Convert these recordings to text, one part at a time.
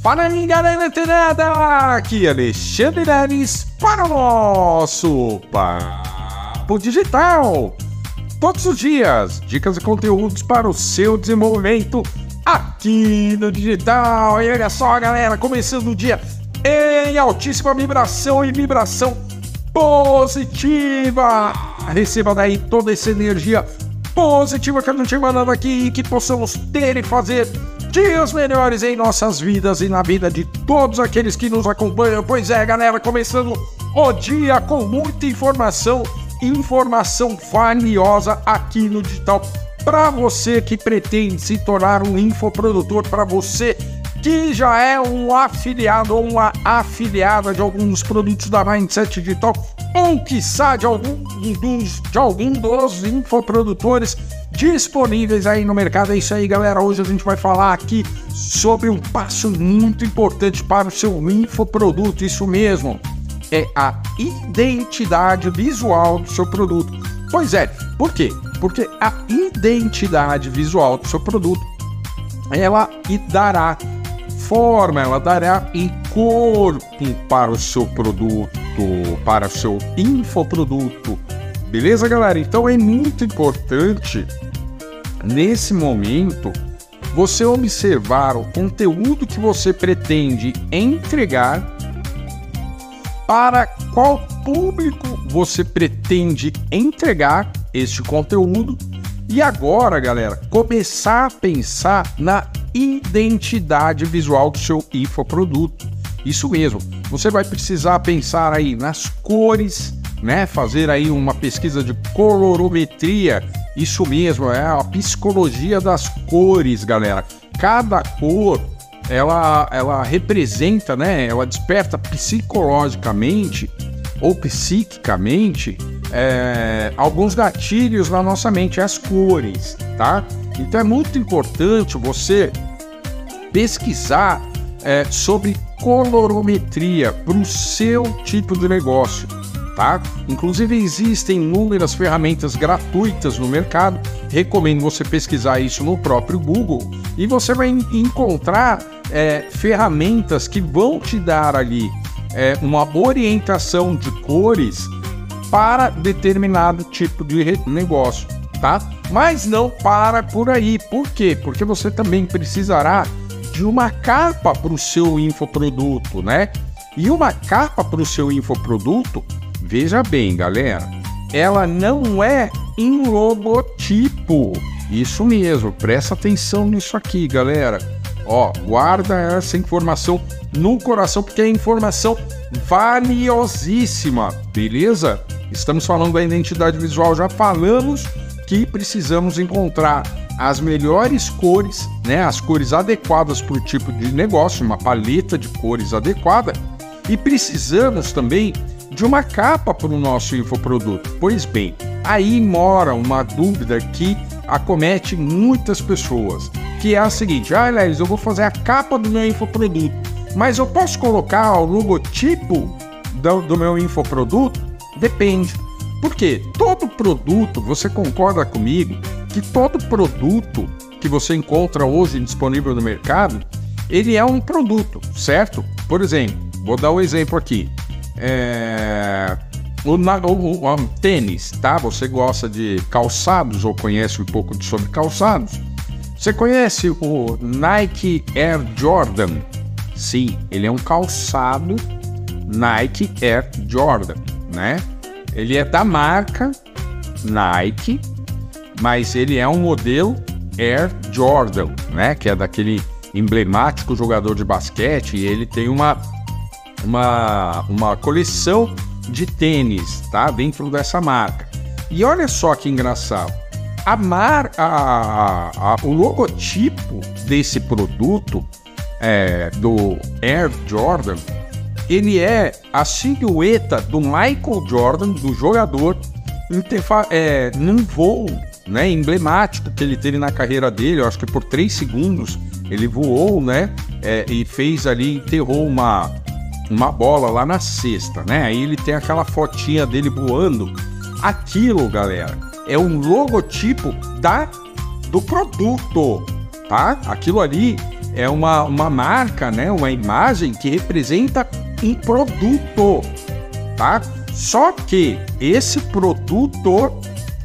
Fala aí, galera antenada! Aqui Alexandre Neres para o nosso Papo Digital. Todos os dias, dicas e conteúdos para o seu desenvolvimento aqui no digital. E olha só, galera, começando o dia em altíssima vibração e vibração positiva. Receba daí toda essa energia positiva que eu não te mandando aqui e que possamos ter e fazer dias melhores em nossas vidas e na vida de todos aqueles que nos acompanham. Pois é, galera, começando o dia com muita informação, informação valiosa aqui no digital para você que pretende se tornar um infoprodutor, para você que já é um afiliado ou uma afiliada de alguns produtos da Mindset Digital, ou quiçá de algum dos, de algum dos infoprodutores disponíveis aí no mercado. É isso aí, galera. Hoje a gente vai falar aqui sobre um passo muito importante para o seu infoproduto. Isso mesmo, é a identidade visual do seu produto. Pois é, por quê? Porque a identidade visual do seu produto ela dará forma, ela dará em corpo para o seu produto, para o seu infoproduto. Beleza, galera? Então é muito importante nesse momento você observar o conteúdo que você pretende entregar, para qual público você pretende entregar este conteúdo e agora, galera, começar a pensar na identidade visual do seu infoproduto. Isso mesmo, você vai precisar pensar aí nas cores, né? Fazer aí uma pesquisa de colorometria. Isso mesmo, é a psicologia das cores, galera. Cada cor ela, ela representa, né? Ela desperta psicologicamente ou psiquicamente é, alguns gatilhos na nossa mente, as cores, tá? Então é muito importante você pesquisar é, sobre colorometria para o seu tipo de negócio, tá? Inclusive existem inúmeras ferramentas gratuitas no mercado. Recomendo você pesquisar isso no próprio Google e você vai encontrar é, ferramentas que vão te dar ali é, uma orientação de cores para determinado tipo de negócio, tá? Mas não para por aí. Por quê? Porque você também precisará de uma capa para o seu infoproduto, né? E uma capa para o seu infoproduto, veja bem, galera, ela não é em logotipo. Isso mesmo, presta atenção nisso aqui, galera. Ó, guarda essa informação no coração porque é informação valiosíssima, beleza? Estamos falando da identidade visual, já falamos que precisamos encontrar as melhores cores, né, as cores adequadas para o tipo de negócio, uma paleta de cores adequada, e precisamos também de uma capa para o nosso infoproduto. Pois bem, aí mora uma dúvida que acomete muitas pessoas, que é a seguinte: ah, Lelis, eu vou fazer a capa do meu infoproduto, mas eu posso colocar o logotipo do, do meu infoproduto? Depende. Porque todo produto, você concorda comigo, que todo produto que você encontra hoje disponível no mercado, ele é um produto, certo? Por exemplo, vou dar um exemplo aqui. É... O, o, o, tênis, tá? Você gosta de calçados ou conhece um pouco sobre calçados? Você conhece o Nike Air Jordan? Sim, ele é um calçado Nike Air Jordan né? Ele é da marca Nike, mas ele é um modelo Air Jordan, né? Que é daquele emblemático jogador de basquete e ele tem uma, uma, uma coleção de tênis, tá? Dentro dessa marca. E olha só que engraçado. A mar, a, a, a, o logotipo desse produto é, do Air Jordan ele é a silhueta do Michael Jordan, do jogador, é, num voo né, emblemático que ele teve na carreira dele, eu acho que por 3 segundos ele voou, né? É, e fez ali, enterrou uma, uma bola lá na cesta, né? Aí ele tem aquela fotinha dele voando. Aquilo, galera, é um logotipo da do produto, tá? Aquilo ali é uma, uma marca, né? Uma imagem que representa um produto, tá? Só que esse produto,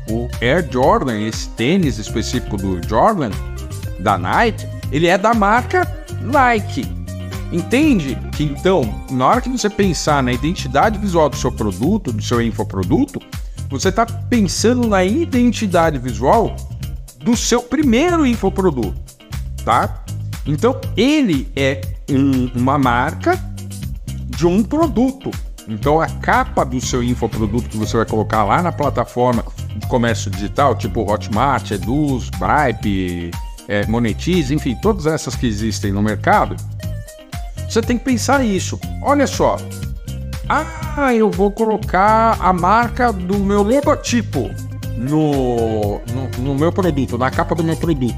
o Air Jordan, esse tênis específico do Jordan, da Nike, ele é da marca Nike. Entende que então, na hora que você pensar na identidade visual do seu produto, do seu infoproduto, você está pensando na identidade visual do seu primeiro infoproduto, tá? Então, ele é um, uma marca de um produto. Então, a capa do seu infoproduto que você vai colocar lá na plataforma comércio digital, tipo Hotmart, Eduz, Bripe, é, Monetize, enfim, todas essas que existem no mercado, você tem que pensar isso. Olha só. Ah, eu vou colocar a marca do meu logotipo no, no, no meu produto, na capa do meu produto.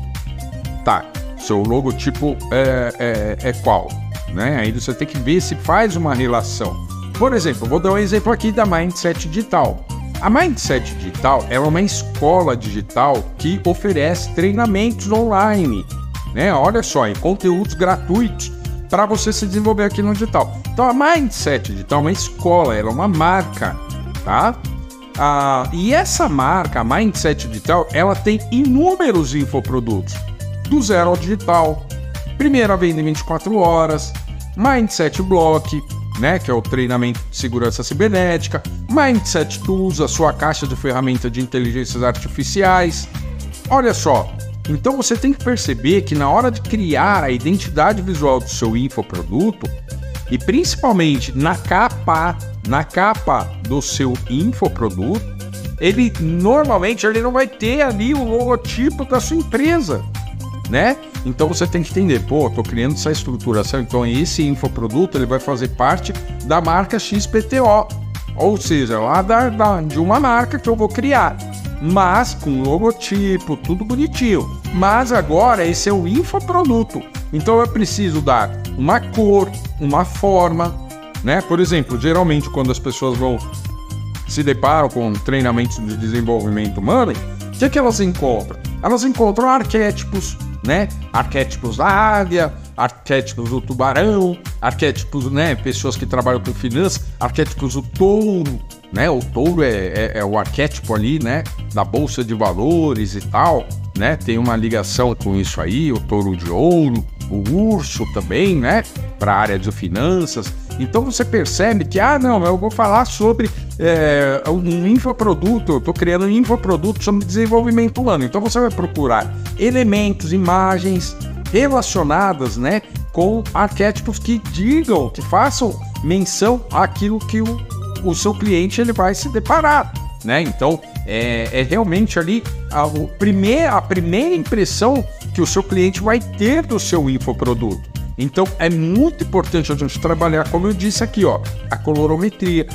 Tá, seu logotipo é, é, é qual? Né? Aí você tem que ver se faz uma relação. Por exemplo, vou dar um exemplo aqui da Mindset Digital. A Mindset Digital é uma escola digital que oferece treinamentos online, né? Olha só, em conteúdos gratuitos para você se desenvolver aqui no digital. Então a Mindset Digital é uma escola, ela é uma marca, tá? Ah, e essa marca, a Mindset Digital, ela tem inúmeros infoprodutos, do zero ao digital, primeira venda em 24 horas, Mindset Block, né, que é o treinamento de segurança cibernética, Mindset Tools, a sua caixa de ferramentas de inteligências artificiais. Olha só, então você tem que perceber que na hora de criar a identidade visual do seu infoproduto, e principalmente na capa, na capa do seu infoproduto, ele normalmente ele não vai ter ali o logotipo da sua empresa, né? Então você tem que entender, pô, tô criando essa estruturação, então esse infoproduto ele vai fazer parte da marca XPTO, ou seja, lá da, da, de uma marca que eu vou criar, mas com logotipo, tudo bonitinho. Mas agora esse é o infoproduto, então eu preciso dar uma cor, uma forma, né? Por exemplo, geralmente quando as pessoas vão se deparam com treinamentos de desenvolvimento humano, o que, é que elas encontram? Elas encontram arquétipos, né? Arquétipos da águia, arquétipos do tubarão, arquétipos, né? Pessoas que trabalham com finanças, arquétipos do touro, né? O touro é, é, é o arquétipo ali, né? Da bolsa de valores e tal, né? Tem uma ligação com isso aí, o touro de ouro, o urso também, né? Para a área de finanças. Então você percebe que, ah, não, eu vou falar sobre é, um infoproduto, eu estou criando um infoproduto sobre desenvolvimento humano. Então você vai procurar elementos, imagens relacionadas, né? Com arquétipos que digam, que façam menção àquilo que o, o seu cliente ele vai se deparar, né? Então é, é realmente ali a, o primeir, a primeira impressão que o seu cliente vai ter do seu infoproduto. Então é muito importante a gente trabalhar, como eu disse aqui, ó, a colorometria.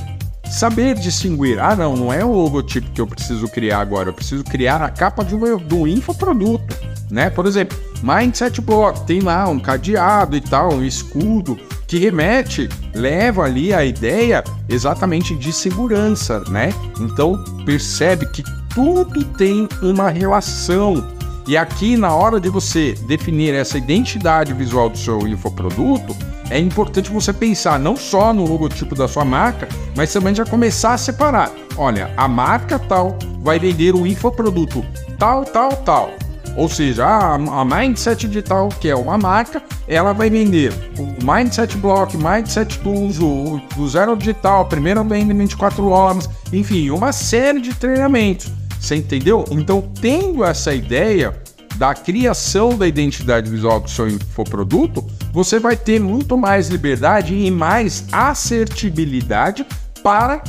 Saber distinguir, ah não, não é o logotipo que eu preciso criar agora, eu preciso criar a capa de um, do infoproduto, né? Por exemplo, Mindset Block tem lá um cadeado e tal, um escudo que remete, leva ali a ideia exatamente de segurança, né? Então percebe que tudo tem uma relação e aqui, na hora de você definir essa identidade visual do seu infoproduto, é importante você pensar não só no logotipo da sua marca, mas também já começar a separar. Olha, a marca tal vai vender o infoproduto tal, tal, tal. Ou seja, a, Mindset Digital, que é uma marca, ela vai vender o Mindset Block, Mindset Tools, o, Zero Digital, venda em 24 horas, enfim, uma série de treinamentos. Você entendeu? Então, tendo essa ideia da criação da identidade visual do seu infoproduto, você vai ter muito mais liberdade e mais assertibilidade para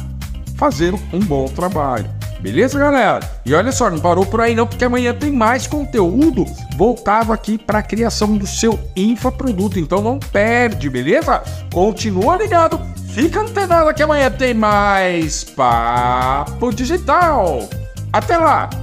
fazer um bom trabalho. Beleza, galera? E olha só, não parou por aí não, porque amanhã tem mais conteúdo voltado aqui para a criação do seu infoproduto. Então não perde, beleza? Continua ligado, fica antenado que amanhã tem mais Papo Digital. Até lá!